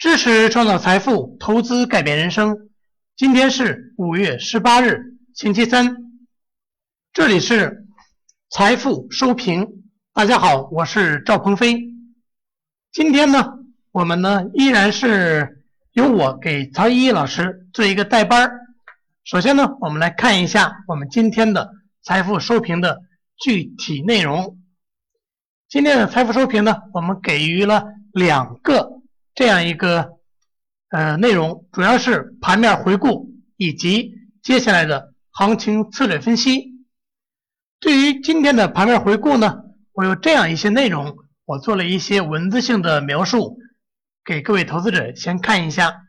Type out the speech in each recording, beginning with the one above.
知识创造财富，投资改变人生。今天是五月十八日，星期三。这里是财富收评。大家好，我是赵鹏飞。今天呢，我们呢依然是由我给曹依依老师做一个代班。首先呢，我们来看一下我们今天的财富收评的具体内容。今天的财富收评呢，我们给予了两个。这样一个呃内容，主要是盘面回顾以及接下来的行情策略分析。对于今天的盘面回顾呢，我有这样一些内容，我做了一些文字性的描述，给各位投资者先看一下。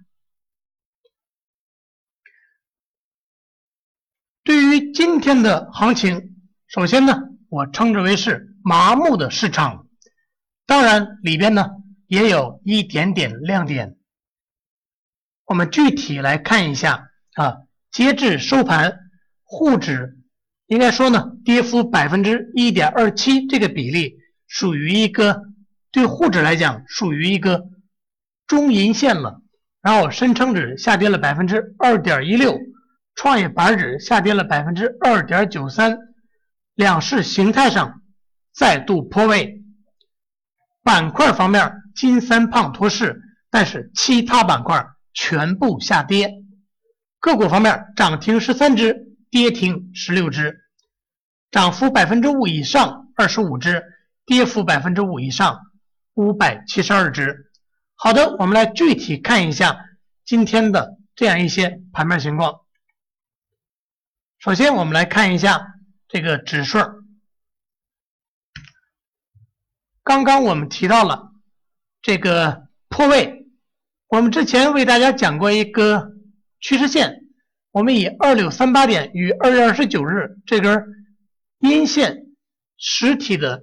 对于今天的行情，首先呢，我称之为是麻木的市场，当然里边呢。也有一点点亮点，我们具体来看一下啊。截至收盘，沪指应该说呢，跌幅百分之一点二七，这个比例属于一个对沪指来讲属于一个中阴线了。然后深成指下跌了百分之二点一六，创业板指下跌了百分之二点九三，两市形态上再度破位，板块方面。金三胖托市，但是其他板块全部下跌。个股方面，涨停十三只，跌停十六只，涨幅百分之五以上二十五只，跌幅百分之五以上五百七十二只。好的，我们来具体看一下今天的这样一些盘面情况。首先，我们来看一下这个指数。刚刚我们提到了。这个破位，我们之前为大家讲过一个趋势线，我们以二六三八点与二月二十九日这根阴线实体的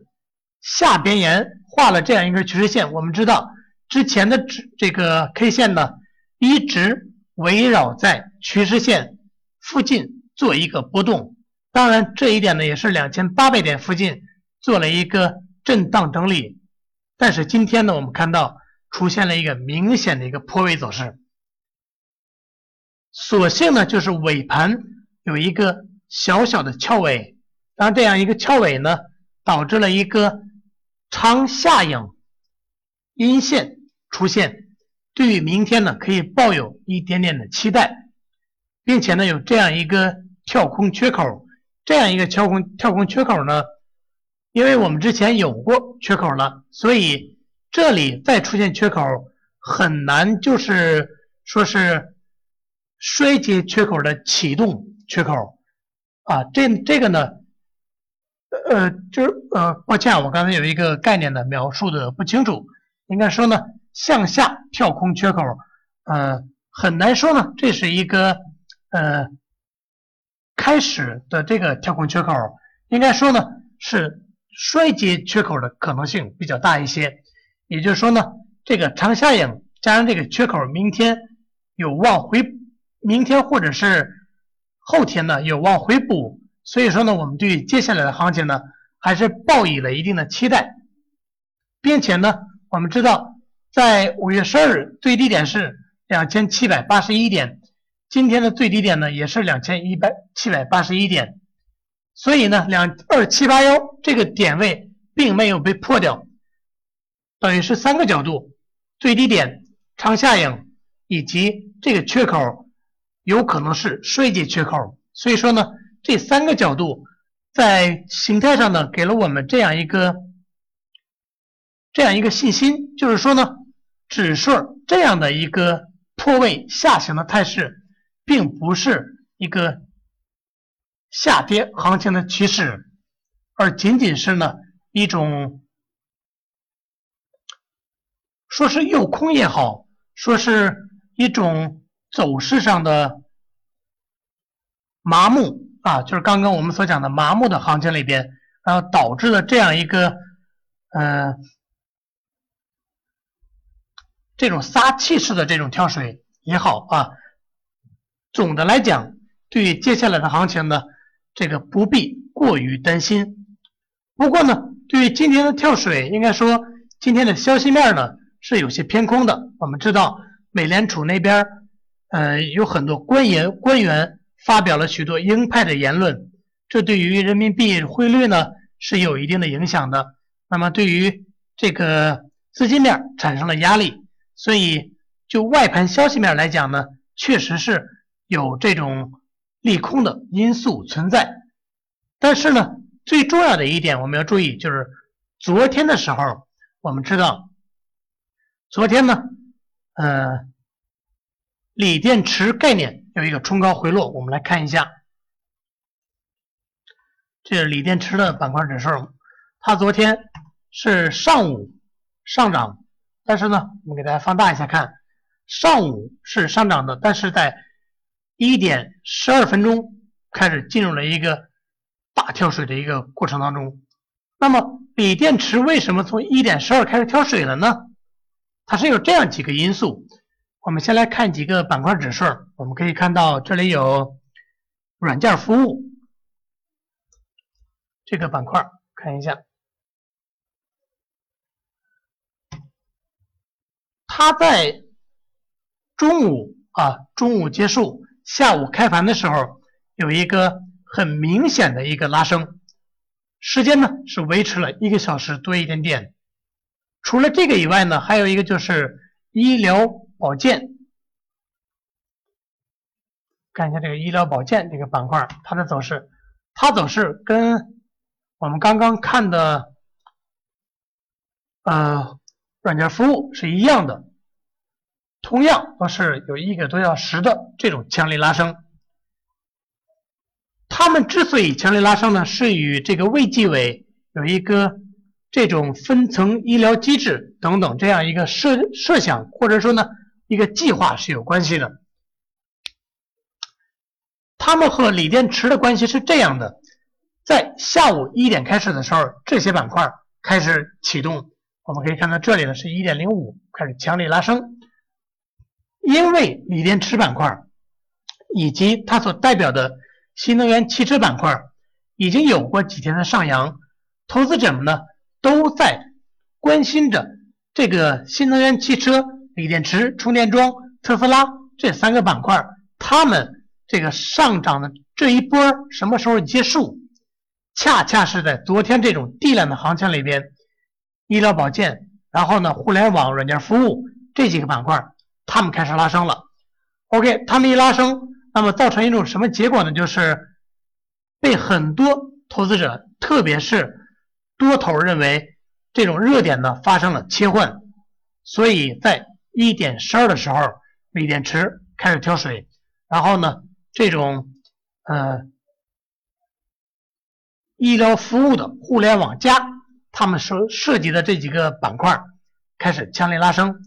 下边沿画了这样一根趋势线。我们知道之前的指这个 K 线呢，一直围绕在趋势线附近做一个波动。当然，这一点呢也是两千八百点附近做了一个震荡整理。但是今天呢，我们看到出现了一个明显的一个破位走势，所幸呢就是尾盘有一个小小的翘尾，当这样一个翘尾呢，导致了一个长下影阴线出现，对于明天呢可以抱有一点点的期待，并且呢有这样一个跳空缺口，这样一个跳空跳空缺口呢。因为我们之前有过缺口了，所以这里再出现缺口很难，就是说是衰竭缺口的启动缺口啊。这这个呢，呃，就是呃，抱歉，我刚才有一个概念的描述的不清楚，应该说呢，向下跳空缺口，呃，很难说呢，这是一个呃开始的这个跳空缺口，应该说呢是。衰竭缺口的可能性比较大一些，也就是说呢，这个长下影加上这个缺口，明天有望回，明天或者是后天呢有望回补，所以说呢，我们对接下来的行情呢还是抱以了一定的期待，并且呢，我们知道在五月十二日最低点是两千七百八十一点，今天的最低点呢也是两千一百七百八十一点。所以呢，两二七八幺这个点位并没有被破掉，等于是三个角度：最低点、长下影以及这个缺口有可能是衰竭缺口。所以说呢，这三个角度在形态上呢，给了我们这样一个这样一个信心，就是说呢，指数这样的一个破位下行的态势，并不是一个。下跌行情的趋势，而仅仅是呢一种，说是诱空也好，说是一种走势上的麻木啊，就是刚刚我们所讲的麻木的行情里边，然后导致了这样一个呃这种撒气式的这种跳水也好啊，总的来讲，对接下来的行情呢。这个不必过于担心。不过呢，对于今天的跳水，应该说今天的消息面呢是有些偏空的。我们知道美联储那边呃有很多官员官员发表了许多鹰派的言论，这对于人民币汇率呢是有一定的影响的。那么对于这个资金面产生了压力，所以就外盘消息面来讲呢，确实是有这种利空的因素存在。但是呢，最重要的一点我们要注意，就是昨天的时候，我们知道，昨天呢，呃，锂电池概念有一个冲高回落，我们来看一下，这是锂电池的板块指数，它昨天是上午上涨，但是呢，我们给大家放大一下看，上午是上涨的，但是在一点十二分钟开始进入了一个。大跳水的一个过程当中，那么锂电池为什么从一点十二开始跳水了呢？它是有这样几个因素。我们先来看几个板块指数，我们可以看到这里有软件服务这个板块，看一下，它在中午啊，中午结束，下午开盘的时候有一个。很明显的一个拉升，时间呢是维持了一个小时多一点点。除了这个以外呢，还有一个就是医疗保健。看一下这个医疗保健这个板块，它的走势，它走势跟我们刚刚看的呃软件服务是一样的，同样都是有一个多小时的这种强力拉升。他们之所以强力拉升呢，是与这个卫计委有一个这种分层医疗机制等等这样一个设设想，或者说呢一个计划是有关系的。他们和锂电池的关系是这样的：在下午一点开始的时候，这些板块开始启动。我们可以看到这里呢是一点零五开始强力拉升，因为锂电池板块以及它所代表的。新能源汽车板块已经有过几天的上扬，投资者们呢都在关心着这个新能源汽车、锂电池、充电桩、特斯拉这三个板块，它们这个上涨的这一波什么时候结束？恰恰是在昨天这种地量的行情里边，医疗保健，然后呢互联网软件服务这几个板块，他们开始拉升了。OK，他们一拉升。那么造成一种什么结果呢？就是被很多投资者，特别是多头认为这种热点呢发生了切换，所以在一点十二的时候，锂电池开始跳水，然后呢，这种呃医疗服务的互联网加，他们所涉及的这几个板块开始强力拉升，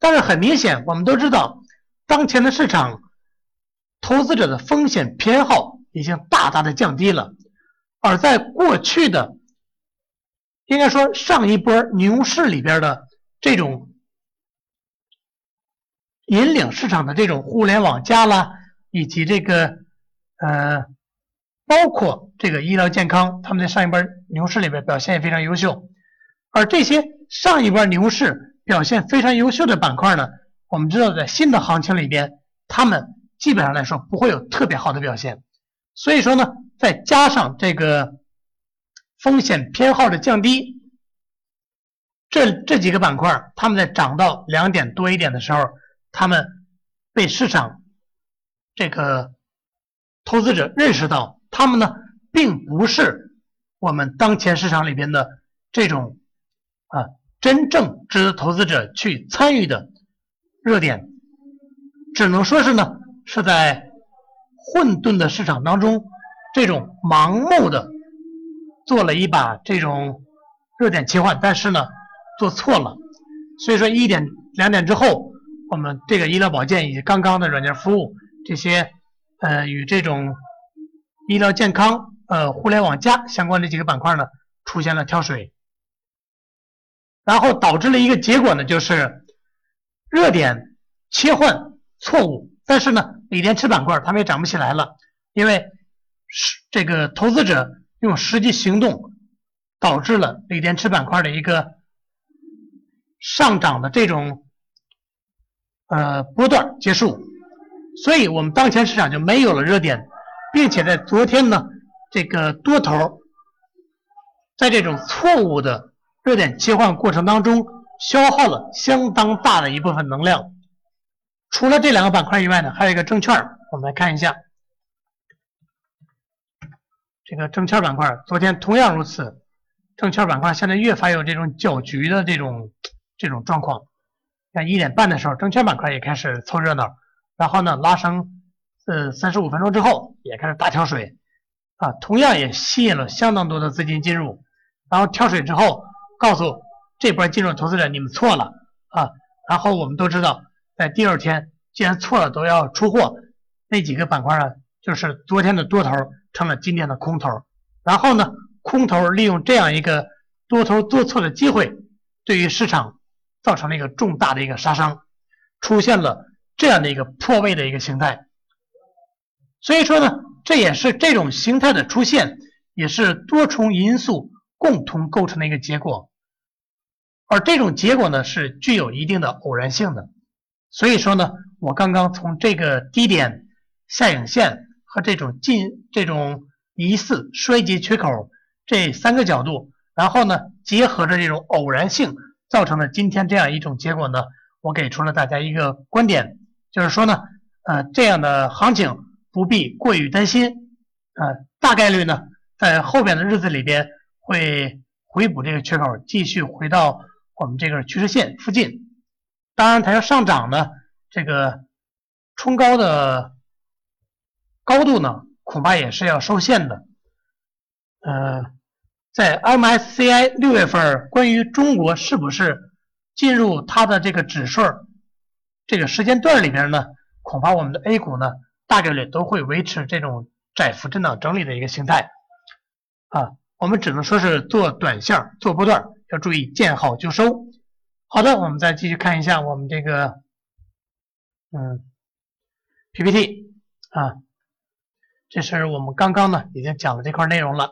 但是很明显，我们都知道当前的市场。投资者的风险偏好已经大大的降低了，而在过去的，应该说上一波牛市里边的这种引领市场的这种互联网加啦，以及这个呃，包括这个医疗健康，他们在上一波牛市里边表现也非常优秀，而这些上一波牛市表现非常优秀的板块呢，我们知道在新的行情里边，他们。基本上来说不会有特别好的表现，所以说呢，再加上这个风险偏好的降低，这这几个板块，他们在涨到两点多一点的时候，他们被市场这个投资者认识到，他们呢并不是我们当前市场里边的这种啊真正值得投资者去参与的热点，只能说是呢。是在混沌的市场当中，这种盲目的做了一把这种热点切换，但是呢做错了，所以说一点两点之后，我们这个医疗保健以及刚刚的软件服务这些呃与这种医疗健康呃互联网加相关的几个板块呢出现了跳水，然后导致了一个结果呢就是热点切换错误，但是呢。锂电池板块它们也涨不起来了，因为是这个投资者用实际行动导致了锂电池板块的一个上涨的这种呃波段结束，所以我们当前市场就没有了热点，并且在昨天呢，这个多头在这种错误的热点切换过程当中，消耗了相当大的一部分能量。除了这两个板块以外呢，还有一个证券，我们来看一下。这个证券板块昨天同样如此，证券板块现在越发有这种搅局的这种这种状况。像一点半的时候，证券板块也开始凑热闹，然后呢拉升，呃三十五分钟之后也开始大跳水，啊，同样也吸引了相当多的资金进入，然后跳水之后告诉这波进入投资者你们错了啊，然后我们都知道在第二天既然错了都要出货，那几个板块呢就是昨天的多头。成了今天的空头，然后呢，空头利用这样一个多头做错的机会，对于市场造成了一个重大的一个杀伤，出现了这样的一个破位的一个形态。所以说呢，这也是这种形态的出现，也是多重因素共同构成的一个结果，而这种结果呢，是具有一定的偶然性的。所以说呢，我刚刚从这个低点下影线。和这种近这种疑似衰竭缺口这三个角度，然后呢，结合着这种偶然性，造成了今天这样一种结果呢。我给出了大家一个观点，就是说呢，呃，这样的行情不必过于担心，呃，大概率呢，在后边的日子里边会回补这个缺口，继续回到我们这个趋势线附近。当然，它要上涨呢，这个冲高的。高度呢，恐怕也是要受限的。呃，在 MSCI 六月份关于中国是不是进入它的这个指数这个时间段里边呢，恐怕我们的 A 股呢大概率都会维持这种窄幅震荡整理的一个形态。啊，我们只能说是做短线做波段，要注意见好就收。好的，我们再继续看一下我们这个嗯 PPT 啊。这是我们刚刚呢已经讲了这块内容了，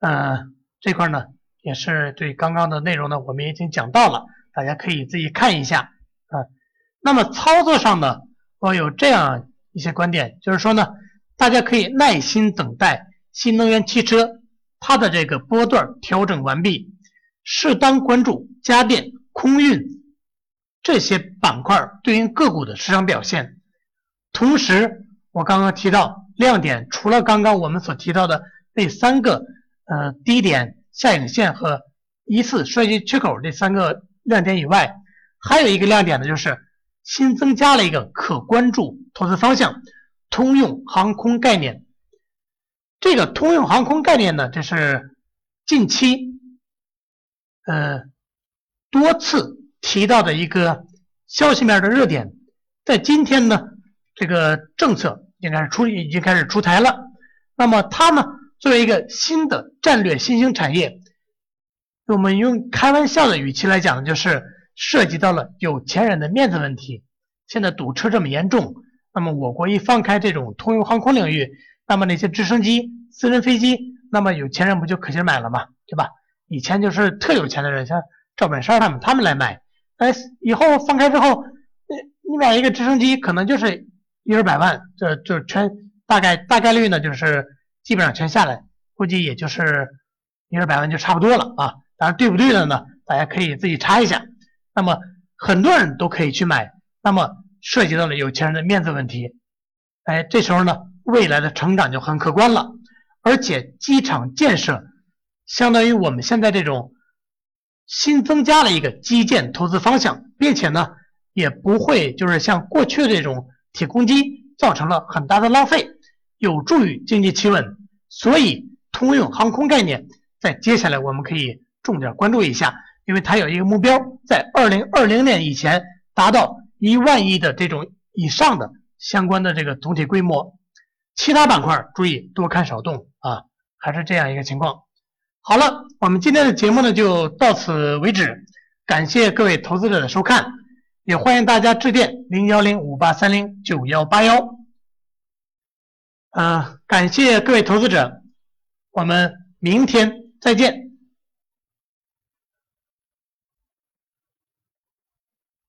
嗯，这块呢也是对刚刚的内容呢我们已经讲到了，大家可以自己看一下啊。那么操作上呢，我有这样一些观点，就是说呢，大家可以耐心等待新能源汽车它的这个波段调整完毕，适当关注家电、空运这些板块对应个股的市场表现。同时，我刚刚提到。亮点除了刚刚我们所提到的那三个，呃，低点下影线和一次衰竭缺口这三个亮点以外，还有一个亮点呢，就是新增加了一个可关注投资方向——通用航空概念。这个通用航空概念呢，这是近期呃多次提到的一个消息面的热点，在今天呢，这个政策。应该是出已经开始出台了，那么它呢作为一个新的战略新兴产业，我们用开玩笑的语气来讲，就是涉及到了有钱人的面子问题。现在堵车这么严重，那么我国一放开这种通用航空领域，那么那些直升机、私人飞机，那么有钱人不就可劲买了嘛，对吧？以前就是特有钱的人，像赵本山他们，他们来买。哎，以后放开之后，你你买一个直升机，可能就是。一二百万，这就全大概大概率呢，就是基本上全下来，估计也就是一二百万就差不多了啊。当然对不对的呢？大家可以自己查一下。那么很多人都可以去买，那么涉及到了有钱人的面子问题。哎，这时候呢，未来的成长就很可观了。而且机场建设相当于我们现在这种新增加了一个基建投资方向，并且呢，也不会就是像过去的这种。铁公鸡造成了很大的浪费，有助于经济企稳，所以通用航空概念在接下来我们可以重点关注一下，因为它有一个目标，在二零二零年以前达到一万亿的这种以上的相关的这个总体规模。其他板块注意多看少动啊，还是这样一个情况。好了，我们今天的节目呢就到此为止，感谢各位投资者的收看。也欢迎大家致电零幺零五八三零九幺八幺。嗯，感谢各位投资者，我们明天再见。